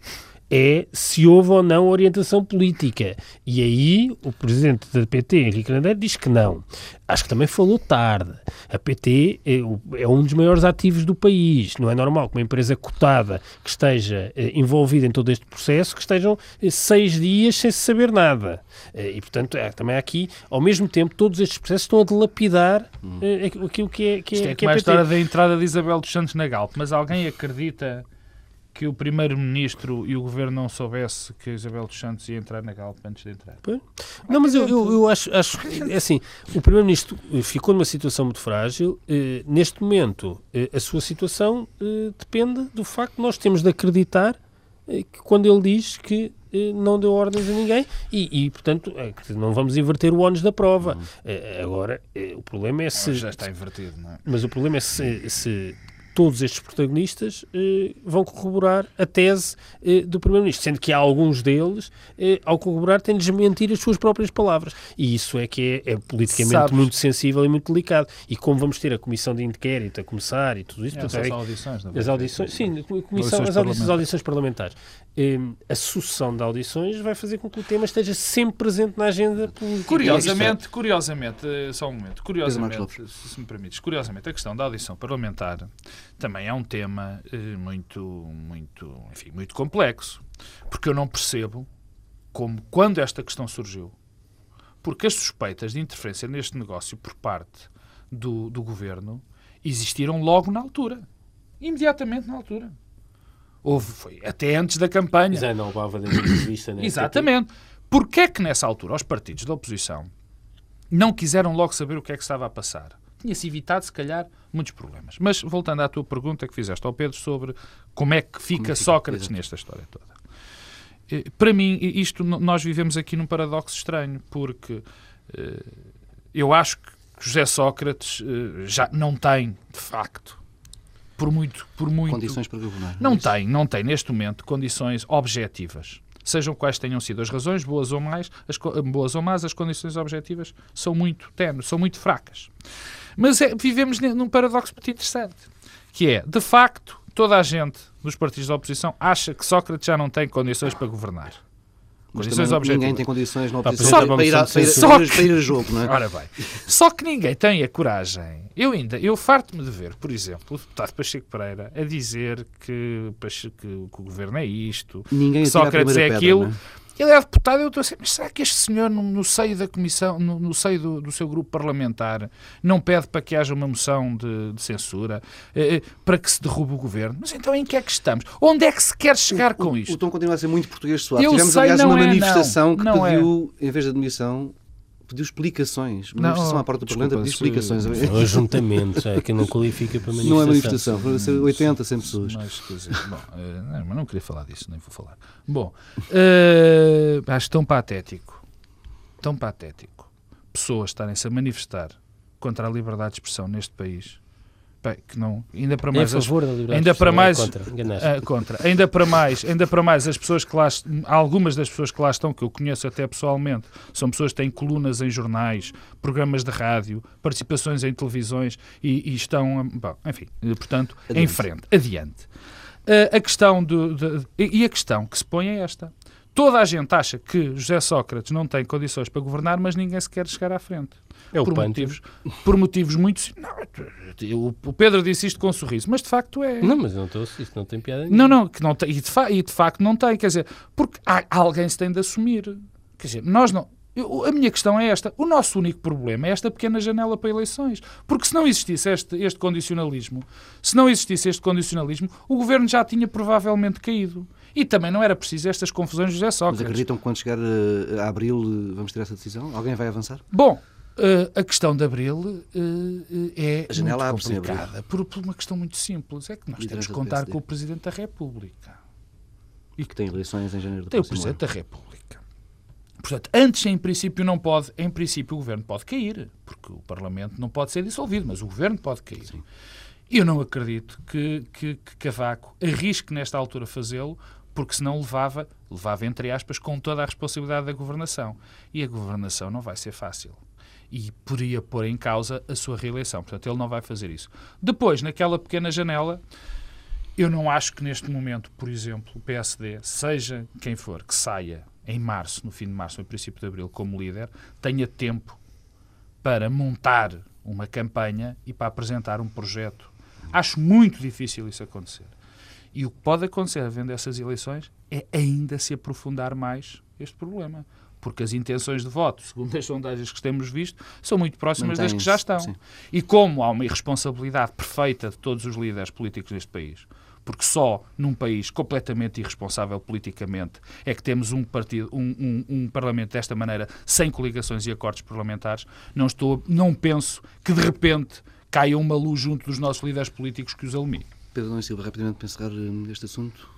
é se houve ou não orientação política. E aí o presidente da PT, Henrique Grandeiro, diz que não. Acho que também falou tarde. A PT é, é, um dos maiores ativos do país. Não é normal que uma empresa cotada que esteja eh, envolvida em todo este processo, que estejam eh, seis dias sem se saber nada. Eh, e, portanto, é, também aqui, ao mesmo tempo, todos estes processos estão a dilapidar hum. aquilo que é, que é, Isto é, que é a história da entrada de Isabel dos Santos na Galp. Mas alguém acredita que o Primeiro-Ministro e o Governo não soubesse que Isabel dos Santos ia entrar na Galp antes de entrar. Não, mas eu, eu, eu acho, acho é assim, o Primeiro-Ministro ficou numa situação muito frágil. Eh, neste momento, eh, a sua situação eh, depende do facto de nós temos de acreditar eh, que quando ele diz que eh, não deu ordens a ninguém e, e portanto, é não vamos inverter o ónus da prova. Uhum. agora, o problema é se... já está invertido, não é? Mas o problema é se, se todos estes protagonistas eh, vão corroborar a tese eh, do Primeiro-Ministro, sendo que há alguns deles, eh, ao corroborar, têm de desmentir as suas próprias palavras. E isso é que é, é politicamente Sabes. muito sensível e muito delicado. E como vamos ter a comissão de inquérito a começar e tudo isso... É, portanto, é, audições, não as audições, sim, comissão, as audições, audições parlamentares. Eh, a sucessão de audições vai fazer com que o tema esteja sempre presente na agenda política. Curiosamente, curiosamente, eh, só um momento, curiosamente, se me permites, curiosamente, a questão da audição parlamentar também é um tema eh, muito, muito, enfim, muito complexo. Porque eu não percebo como, quando esta questão surgiu, porque as suspeitas de interferência neste negócio por parte do, do governo existiram logo na altura. Imediatamente na altura. Houve, foi até antes da campanha. Já não levava né? Exatamente. Porquê é que nessa altura os partidos da oposição não quiseram logo saber o que é que estava a passar? Tinha-se evitado, se calhar, muitos problemas. Mas, voltando à tua pergunta que fizeste ao Pedro sobre como é que fica é Sócrates nesta história toda. Eh, para mim, isto nós vivemos aqui num paradoxo estranho, porque eh, eu acho que José Sócrates eh, já não tem, de facto, por muito, por muito condições para governar. Não é tem, não tem neste momento condições objetivas sejam quais tenham sido as razões, boas ou, mais, as, boas ou más, as condições objetivas são muito tenues, são muito fracas. Mas é, vivemos num paradoxo muito interessante, que é, de facto, toda a gente dos partidos da oposição acha que Sócrates já não tem condições para governar. Condições objetivas. Ninguém tem condições na oposição para, ir a, para, ir, para, ir, a jogo, não é? Ora bem. Só que ninguém tem a coragem. Eu ainda, eu farto-me de ver, por exemplo, o deputado Pacheco Pereira a dizer que, que, que o governo é isto, ninguém que Sócrates é aquilo. Pedra, ele é deputado, eu estou a dizer, mas será que este senhor, no, no seio da comissão, no, no seio do, do, seu grupo parlamentar, não pede para que haja uma moção de, de censura, eh, eh, para que se derrube o governo? Mas então em que é que estamos? Onde é que se quer chegar o, com isto? O tom continua a ser muito português suave. Eu Tivemos, sei, aliás, uma é, manifestação não, que não pediu, é. em vez de admissão, pediu explicações. Uma manifestação à porta do Parlamento pediu explicações. É um ajuntamento, é que não qualifica para manifestação. Não é manifestação, foram ser 80, 100 pessoas. Mas, quer dizer, bom, uh, não, mas não queria falar disso, nem vou falar. Bom, uh, acho tão patético, tão patético, pessoas estarem-se a manifestar contra a liberdade de expressão neste país que não ainda para mais as, ainda para mais contra, uh, contra. Ainda para mais ainda para mais as pessoas que lá algumas das pessoas que lá estão que eu conheço até pessoalmente são pessoas que têm colunas em jornais programas de rádio participações em televisões e, e estão bom, enfim portanto adiante. em frente. Adiante. Uh, a questão do de, e a questão que se põe é esta. Toda a gente acha que José Sócrates não tem condições para governar mas ninguém se quer chegar à frente é por, motivos, por motivos muito. Não, o Pedro disse isto com um sorriso, mas de facto é. Não, mas não estou isso não tem piada nenhuma. Não, não, que não tem, e, de fa, e de facto não tem, quer dizer, porque há, alguém se tem de assumir. Quer dizer, nós não. Eu, a minha questão é esta. O nosso único problema é esta pequena janela para eleições. Porque se não existisse este, este condicionalismo, se não existisse este condicionalismo, o governo já tinha provavelmente caído. E também não era preciso estas confusões José Sócrates. Mas acreditam que quando chegar a, a abril eh, vamos ter essa decisão? Alguém vai avançar? Bom, Uh, a questão de Abril uh, é muito complicada por, por, uma questão muito simples. É que nós temos que contar com o Presidente da República. E que tem eleições em janeiro do Tem o Presidente ano. da República. Portanto, antes, em princípio, não pode, em princípio, o Governo pode cair, porque o Parlamento não pode ser dissolvido, mas o Governo pode cair. Sim. Eu não acredito que, que, que Cavaco arrisque nesta altura fazê-lo, porque senão levava, levava entre aspas, com toda a responsabilidade da governação. E a governação não vai ser fácil. E poderia pôr em causa a sua reeleição. Portanto, ele não vai fazer isso. Depois, naquela pequena janela, eu não acho que neste momento, por exemplo, o PSD, seja quem for, que saia em março, no fim de março, no princípio de abril, como líder, tenha tempo para montar uma campanha e para apresentar um projeto Acho muito difícil isso acontecer. E o que pode acontecer havendo essas eleições é ainda se aprofundar mais este problema. Porque as intenções de voto, segundo as sondagens que temos visto, são muito próximas das que já estão. Sim. E como há uma irresponsabilidade perfeita de todos os líderes políticos deste país, porque só num país completamente irresponsável politicamente é que temos um partido, um, um, um, parlamento desta maneira, sem coligações e acordos parlamentares, não estou, não penso que de repente caia uma luz junto dos nossos líderes políticos que os alumine. Pedro Nunes Silva, rapidamente para encerrar eh, este assunto.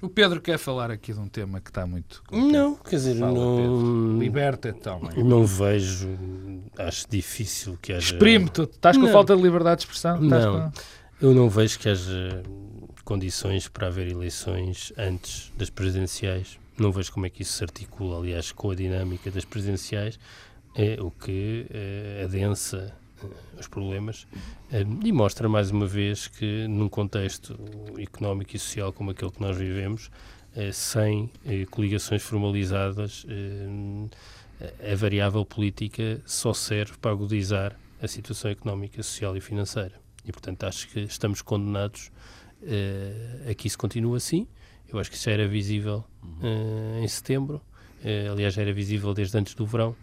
O Pedro quer falar aqui de um tema que está muito. Não, quer dizer, Fala, não. Liberta-te, homem. Não vejo. Acho difícil que haja. Exprime-te. Estás com não. falta de liberdade de expressão? Não. Com... Eu não vejo que haja condições para haver eleições antes das presidenciais. Não vejo como é que isso se articula, aliás, com a dinâmica das presidenciais, é o que é, adensa os problemas eh, e mostra mais uma vez que num contexto económico e social como aquele que nós vivemos, eh, sem coligações formalizadas, a variável política só serve para agudizar a situação económica, social e financeira. E, portanto, acho que estamos condenados a que isso continue assim. Eu acho que isso já era visível em setembro, aliás, já era visível desde antes do verão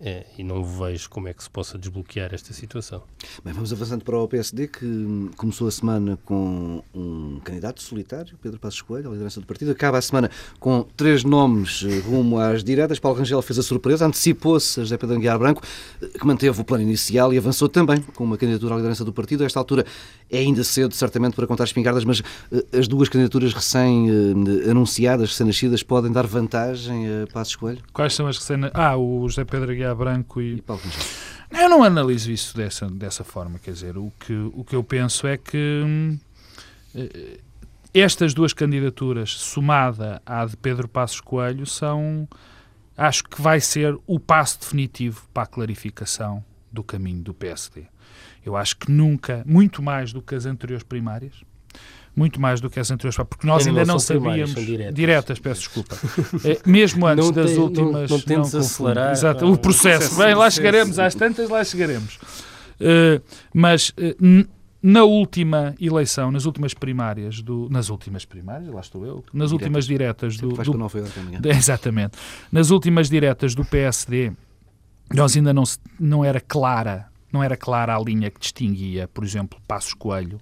é, e não vejo como é que se possa desbloquear esta situação. Bem, vamos avançando para o PSD, que começou a semana com um candidato solitário, Pedro Passos Coelho, a liderança do partido. Acaba a semana com três nomes eh, rumo às diretas. Paulo Rangel fez a surpresa, antecipou-se a José Pedro Anguiar Branco, eh, que manteve o plano inicial e avançou também com uma candidatura à liderança do partido. A esta altura é ainda cedo, certamente, para contar espingardas, mas eh, as duas candidaturas recém-anunciadas, recém-nascidas, podem dar vantagem a Passos Coelho? Quais são as recém Ah, o José Pedro Aguiar Branco e... e Paulo Eu não analiso isso dessa, dessa forma, quer dizer, o que, o que eu penso é que hum, eh, estas duas candidaturas, somada à de Pedro Passos Coelho, são, acho que vai ser o passo definitivo para a clarificação do caminho do PSD. Eu acho que nunca, muito mais do que as anteriores primárias, muito mais do que as anteriores, porque nós ainda não, não sabíamos. Diretas. diretas. peço desculpa. É, mesmo antes não das últimas. Não, não tentes acelerar. Exato, o processo. Bem, lá chegaremos, às tantas lá chegaremos. Uh, mas. Uh, na última eleição, nas últimas primárias, do, nas últimas primárias, lá estou eu, nas diretas. últimas diretas do, do, do *laughs* exatamente, nas últimas diretas do PSD, nós ainda não, não era clara, não era clara a linha que distinguia, por exemplo, Passos Coelho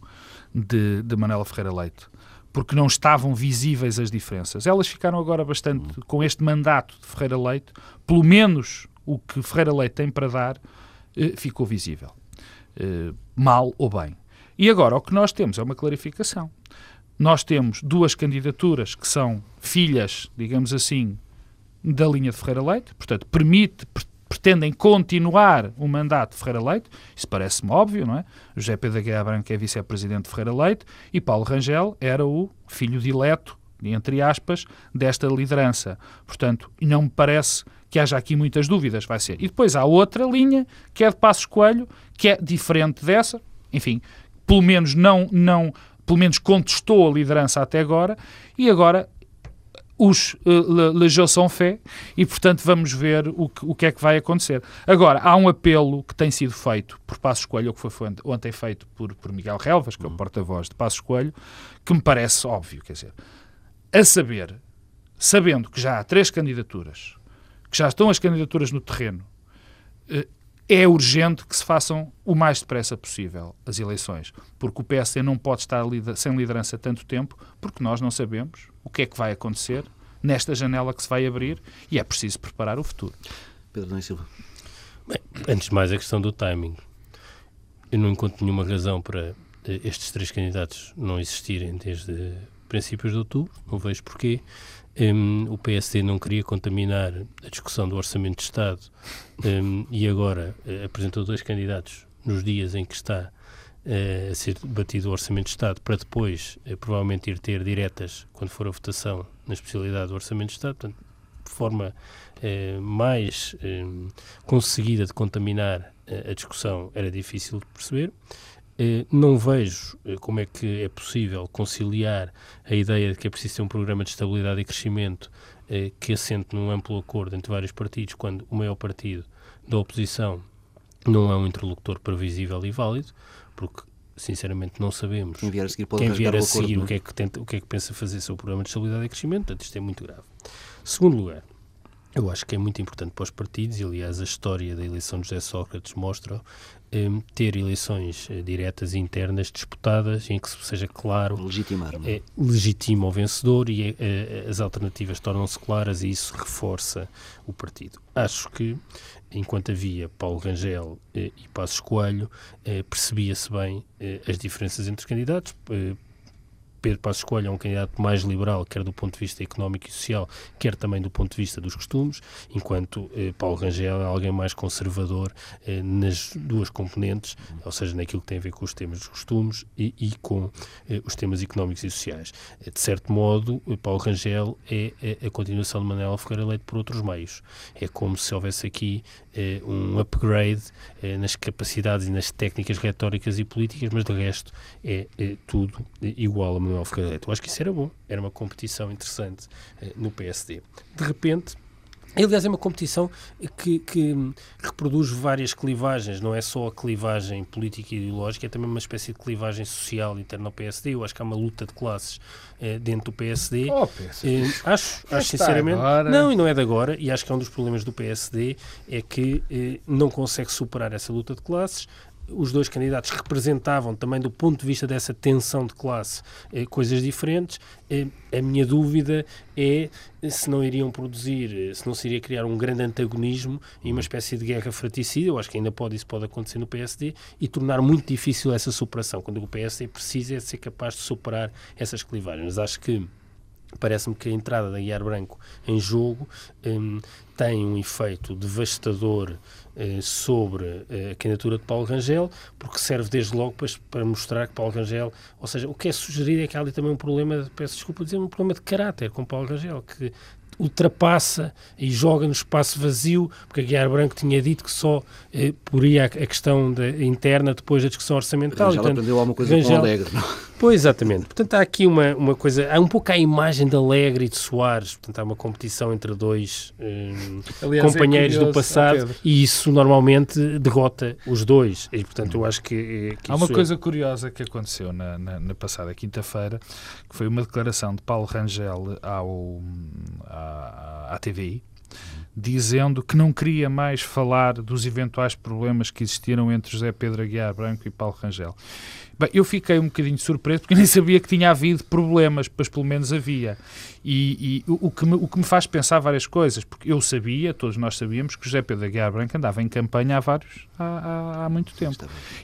de, de Manela Ferreira Leite porque não estavam visíveis as diferenças. Elas ficaram agora bastante, com este mandato de Ferreira Leite, pelo menos o que Ferreira Leite tem para dar, eh, ficou visível. Eh, mal ou bem. E agora o que nós temos é uma clarificação. Nós temos duas candidaturas que são filhas, digamos assim, da linha de Ferreira Leite, portanto, permite, pretendem continuar o mandato de Ferreira Leite, isso parece-me óbvio, não é? José Pedro Guerra Branco é vice-presidente de Ferreira Leite e Paulo Rangel era o filho dileto, entre aspas, desta liderança. Portanto, não me parece que haja aqui muitas dúvidas, vai ser. E depois há outra linha, que é de Passos Coelho, que é diferente dessa, enfim, pelo menos não, não pelo menos contestou a liderança até agora, e agora os uh, le, le sont faits e, portanto, vamos ver o que, o que é que vai acontecer. Agora, há um apelo que tem sido feito por Passos Coelho, ou que foi ontem feito por, por Miguel Relvas, que é o uhum. porta-voz de Passos Coelho, que me parece óbvio, quer dizer, a saber, sabendo que já há três candidaturas, que já estão as candidaturas no terreno, uh, é urgente que se façam o mais depressa possível as eleições, porque o PSD não pode estar sem liderança tanto tempo, porque nós não sabemos o que é que vai acontecer nesta janela que se vai abrir e é preciso preparar o futuro. Pedro Nunes Silva. Bem, antes de mais, a questão do timing. Eu não encontro nenhuma razão para eh, estes três candidatos não existirem desde princípios de outubro, não vejo porquê. Um, o PSD não queria contaminar a discussão do Orçamento de Estado um, e agora uh, apresentou dois candidatos nos dias em que está uh, a ser debatido o Orçamento de Estado para depois uh, provavelmente ir ter diretas quando for a votação na especialidade do Orçamento de Estado. Portanto, forma mais conseguida de contaminar a discussão era difícil de perceber. Eh, não vejo eh, como é que é possível conciliar a ideia de que é preciso ter um programa de estabilidade e crescimento eh, que assente num amplo acordo entre vários partidos, quando o maior partido da oposição não é um interlocutor previsível e válido, porque sinceramente não sabemos quem vier a seguir, quem vier a seguir o, é? que é que tenta, o que é que pensa fazer sobre o programa de estabilidade e crescimento, portanto isto é muito grave. Segundo lugar, eu acho que é muito importante para os partidos, e aliás a história da eleição de José Sócrates mostra um, ter eleições uh, diretas e internas disputadas em que seja claro legitimar é? é, legitima o vencedor e uh, as alternativas tornam-se claras e isso reforça o partido. Acho que enquanto havia Paulo Rangel e Passos Coelho percebia-se bem as diferenças entre os candidatos Pedro Passos Coelho é um candidato mais liberal, quer do ponto de vista económico e social, quer também do ponto de vista dos costumes, enquanto eh, Paulo Rangel é alguém mais conservador eh, nas duas componentes, ou seja, naquilo que tem a ver com os temas dos costumes e, e com eh, os temas económicos e sociais. Eh, de certo modo, eh, Paulo Rangel é, é a continuação de Manuel Ferreira Leite por outros meios. É como se houvesse aqui eh, um upgrade nas capacidades e nas técnicas retóricas e políticas, mas de resto é, é tudo igual a Manuel Eu acho que isso era bom, era uma competição interessante eh, no PSD. De repente, Aliás, é uma competição que, que, reproduz várias clivagens, não é só a clivagem política e ideológica, é também uma espécie de clivagem social interna ao PSD. Eu acho que há uma luta de classes eh, dentro do PSD. Oh, eh, acho, acho sinceramente. Agora. Não, e não é de agora, e acho que é um dos problemas do PSD é que eh, não consegue superar essa luta de classes os dois candidatos representavam também do ponto de vista dessa tensão de classe eh, coisas diferentes. Eh, a minha dúvida é se não iriam produzir, eh, se não se iria criar um grande antagonismo e uma espécie de guerra fraticida, eu acho que ainda pode, isso pode acontecer no PSD, e tornar muito difícil essa superação, quando o PSD precisa é ser capaz de superar essas clivagens. Acho que Parece-me que a entrada da Guiar Branco em jogo um, tem um efeito devastador uh, sobre uh, a candidatura de Paulo Rangel, porque serve desde logo para, para, mostrar que Paulo Rangel, ou seja, o que é sugerido é que há ali também um problema, peço desculpa dizer, um problema de caráter com Paulo Rangel, que ultrapassa e joga no espaço vazio, porque a Guiar Branco tinha dito que só eh, poria a, a questão de, interna depois da discussão orçamental. Já aprendeu alguma coisa Rangel, com Alegre, não? Pois, exatamente. Portanto, há aqui uma, uma coisa, há um pouco a imagem de Alegre e de Soares, portanto, há uma competição entre dois eh, Aliás, é companheiros é curioso, do passado e isso normalmente derrota os dois. E, portanto, eu acho que. Eh, que há uma coisa é... curiosa que aconteceu na, na, na passada quinta-feira, que foi uma declaração de Paulo Rangel ao, à, à TVI, dizendo que não queria mais falar dos eventuais problemas que existiram entre José Pedro Aguiar Branco e Paulo Rangel. Bem, eu fiquei um bocadinho surpreso porque nem sabia que tinha havido problemas, pois pelo menos havia. E, e o, que me, o que me faz pensar várias coisas, porque eu sabia, todos nós sabíamos, que José Pedro Aguiar Branco andava em campanha há vários, há, há, há muito tempo.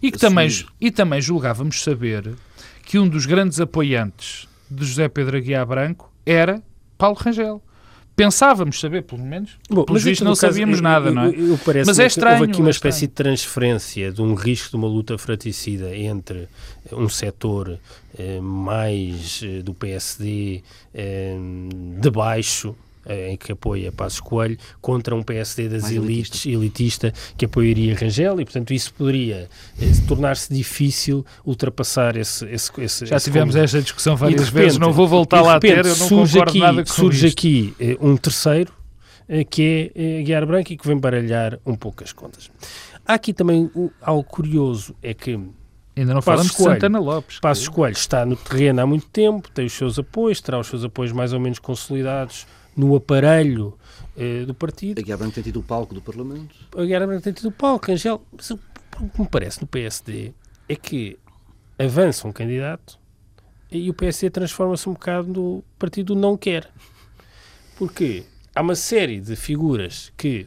E que também, e também julgávamos saber que um dos grandes apoiantes de José Pedro Aguiar Branco era Paulo Rangel pensávamos saber, pelo menos. Bom, Pelos vistos, não sabíamos nada, não é? Eu, eu mas é estranho. Houve aqui uma é espécie de transferência de um risco de uma luta fraticida entre um setor eh, mais eh, do PSD eh, de baixo eh, em que apoia Passos Coelho, contra um PSD das Mais elites, elitista. elitista, que apoiaria Rangel, e portanto isso poderia eh, tornar-se difícil ultrapassar esse. esse, esse Já esse tivemos esta discussão várias repente, vezes, não vou voltar lá a ter, eu não surge aqui, nada com Surge isto. aqui eh, um terceiro, que é Guiar Branco, e que vem baralhar um pouco as contas. Há aqui também algo curioso, é que Ainda não falamos de Santana Lopes. Passos Coelho está no terreno há muito tempo, tem os seus apoios, terá os seus apoios mais ou menos consolidados no aparelho eh, do partido. A Guerra Branca tem tido o palco do Parlamento. A Guerra Branca tem tido o palco, Angel. Mas o que me parece no PSD é que avança um candidato e o PSD transforma-se um bocado no partido não quer. Porque há uma série de figuras que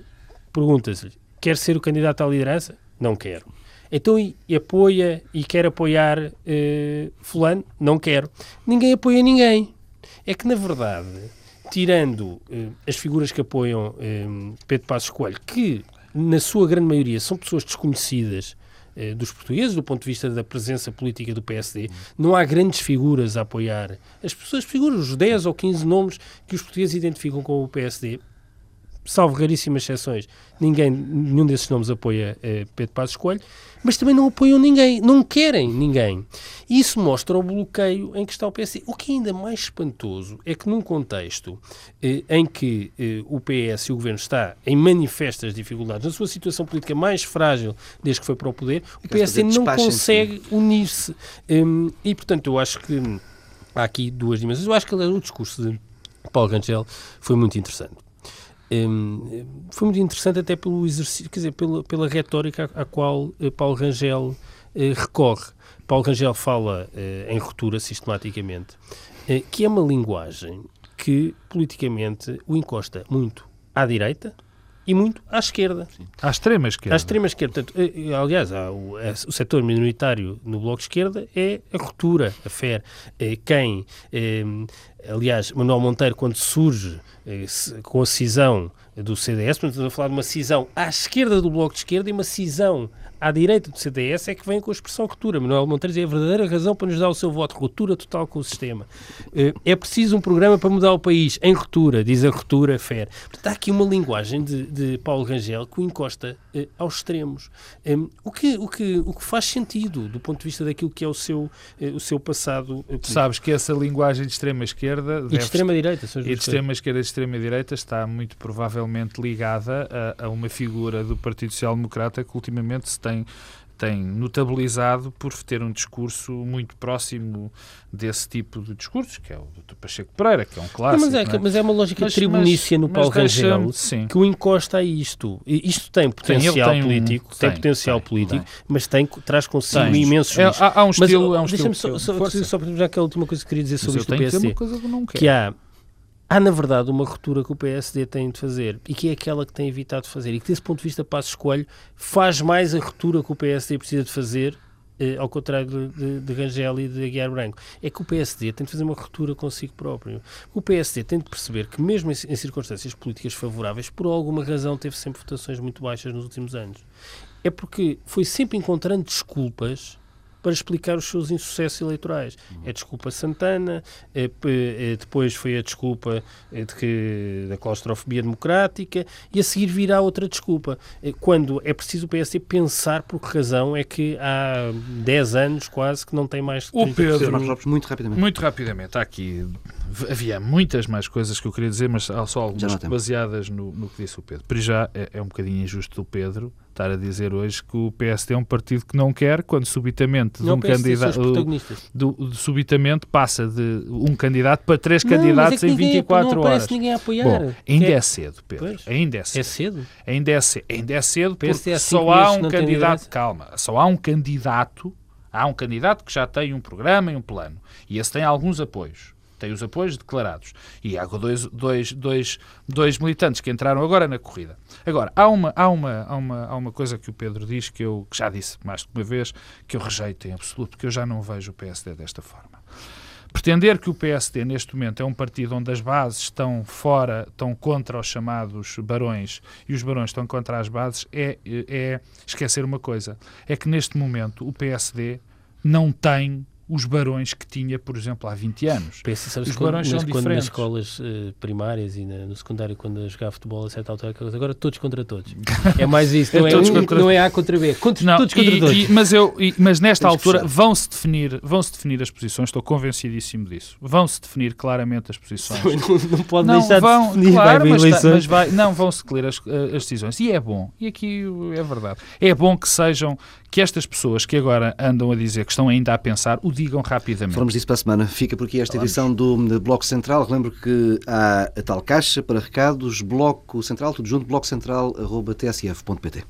perguntas-lhe quer ser o candidato à liderança? Não quero. Então e, e apoia e quer apoiar uh, fulano? Não quero. Ninguém apoia ninguém. É que, na verdade, tirando uh, as figuras que apoiam uh, Pedro Passos Coelho, que, na sua grande maioria, são pessoas desconhecidas dos portugueses, do ponto de vista da presença política do PSD, não há grandes figuras a apoiar. As pessoas figuram os 10 ou 15 nomes que os portugueses identificam com o PSD salvo raríssimas exceções, ninguém, nenhum desses nomes apoia eh, Pedro Passos Coelho, mas também não apoiam ninguém, não querem ninguém. E isso mostra o bloqueio em que está o PS. O que é ainda mais espantoso é que num contexto eh, em que eh, o PS e o Governo está em manifestas dificuldades, na sua situação política mais frágil desde que foi para o poder, o PS não consegue unir-se. Um, e, portanto, eu acho que há aqui duas dimensões. Eu acho que o discurso de Paulo Rangel foi muito interessante. Um, foi muito interessante até pelo exercício, quer dizer, pela, pela retórica à, à qual uh, Paulo Rangel uh, recorre. Paulo Rangel fala uh, em ruptura sistematicamente, que é uma linguagem que politicamente o encosta muito à direita, e muito à esquerda. Sim. À extrema esquerda. À extrema esquerda. Portanto, aliás, o, o setor minoritário no Bloco de Esquerda é a ruptura, a FER. Quem, aliás, Manuel Monteiro, quando surge eh, com a cisão do CDS, portanto, estamos a falar de uma cisão à esquerda do Bloco de Esquerda e uma cisão à direita do CDS é que vem com a expressão ruptura. Manuel Monteiro é a verdadeira razão para nos dar o seu voto, ruptura total com o sistema. Eh, é preciso um programa para mudar o país, em ruptura, diz a ruptura FER. Há aqui uma linguagem de, de Paulo Rangel que o encosta eh, aos extremos. Um, o, que, o, que, o que faz sentido do ponto de vista daquilo que é o seu, eh, o seu passado. Tu sabes que essa linguagem de extrema-esquerda e de extrema-direita e de extrema-esquerda e de extrema-direita está muito provavelmente ligada a, a uma figura do Partido Social Democrata que ultimamente se tem tem notabilizado por ter um discurso muito próximo desse tipo de discursos, que é o do Pacheco Pereira, que é um clássico. Não, mas, é, é? mas, é, uma lógica mas, tribunícia no Paulo Rangel que o encosta a isto. Isto tem potencial tem, político, um, tem, tem, potencial tem, político, mas tem, traz consigo tem. imensos é, há, há, um estilo, mas, é um Deixa-me só, só, só, só para já que a última coisa que queria dizer sobre isto do PSD. Que, que há há, na verdade, uma ruptura que o PSD tem de fazer e que é aquela que tem evitado fazer e que, desse ponto de vista, Passo Escolho faz mais a ruptura que o PSD precisa de fazer eh, ao contrário de, de, de, Rangel e de Aguiar Branco, é que o PSD tem de fazer uma ruptura consigo próprio. O PSD tem de perceber que, mesmo em, em, circunstâncias políticas favoráveis, por alguma razão teve sempre votações muito baixas nos últimos anos. É porque foi sempre encontrando desculpas para explicar os seus insucessos eleitorais. É a desculpa Santana, é, é, depois foi a desculpa é, de que, da claustrofobia democrática e a seguir virá outra desculpa. É, quando é preciso o PSD pensar por que razão é que há 10 anos quase que não tem mais... O Pedro, muito rapidamente. Muito rapidamente. Há aqui, havia muitas mais coisas que eu queria dizer, mas há só algumas baseadas no, no que disse o Pedro. Por já é, é um bocadinho injusto do Pedro estar a dizer hoje que o PSD é um partido que não quer, quando subitamente de um candidato do, do, subitamente passa de um candidato para três não, candidatos é em 24 não horas. ninguém a apoiar. Bom, ainda é, é cedo, Pedro. Pois. Ainda é cedo. É cedo? Ainda é cedo, ainda é cedo porque é só há um candidato, calma, só há um candidato, há um candidato que já tem um programa e um plano. E esse tem alguns apoios tem os apoios declarados. E há dois, dois, dois, dois militantes que entraram agora na corrida. Agora, há uma, há, uma, há, uma, há uma coisa que o Pedro diz que eu que já disse mais de uma vez, que eu rejeito em absoluto, porque eu já não vejo o PSD desta forma. Pretender que o PSD, neste momento, é um partido onde as bases estão fora, estão contra os chamados barões e os barões estão contra as bases, é, é esquecer uma coisa: é que neste momento o PSD não tem os barões que tinha, por exemplo, há 20 anos. Pensa, os barões nas, são quando nas escolas uh, primárias e na, no secundário, quando a jogar futebol a certa altura, agora todos contra todos. É mais isso, não é, é, um, contra... não é A contra B, contra, não, todos contra e, todos. E, mas, eu, e, mas nesta altura vão-se definir, vão -se definir as posições, estou convencidíssimo disso. Vão-se definir claramente as posições. Não, não pode não, deixar vão, de definir, claro, vai mas, mas, vai, não, vão-se cler as, eh, as decisões. E é bom, e aqui é verdade, é bom que sejam, que estas pessoas que agora andam a dizer que estão ainda a pensar, o digam rapidamente. Falamos disso para a semana. Fica por aqui esta Falamos. edição do Bloco Central. Relembro que há a tal caixa para recados, Bloco Central, tudo junto, blococentral.tsf.pt.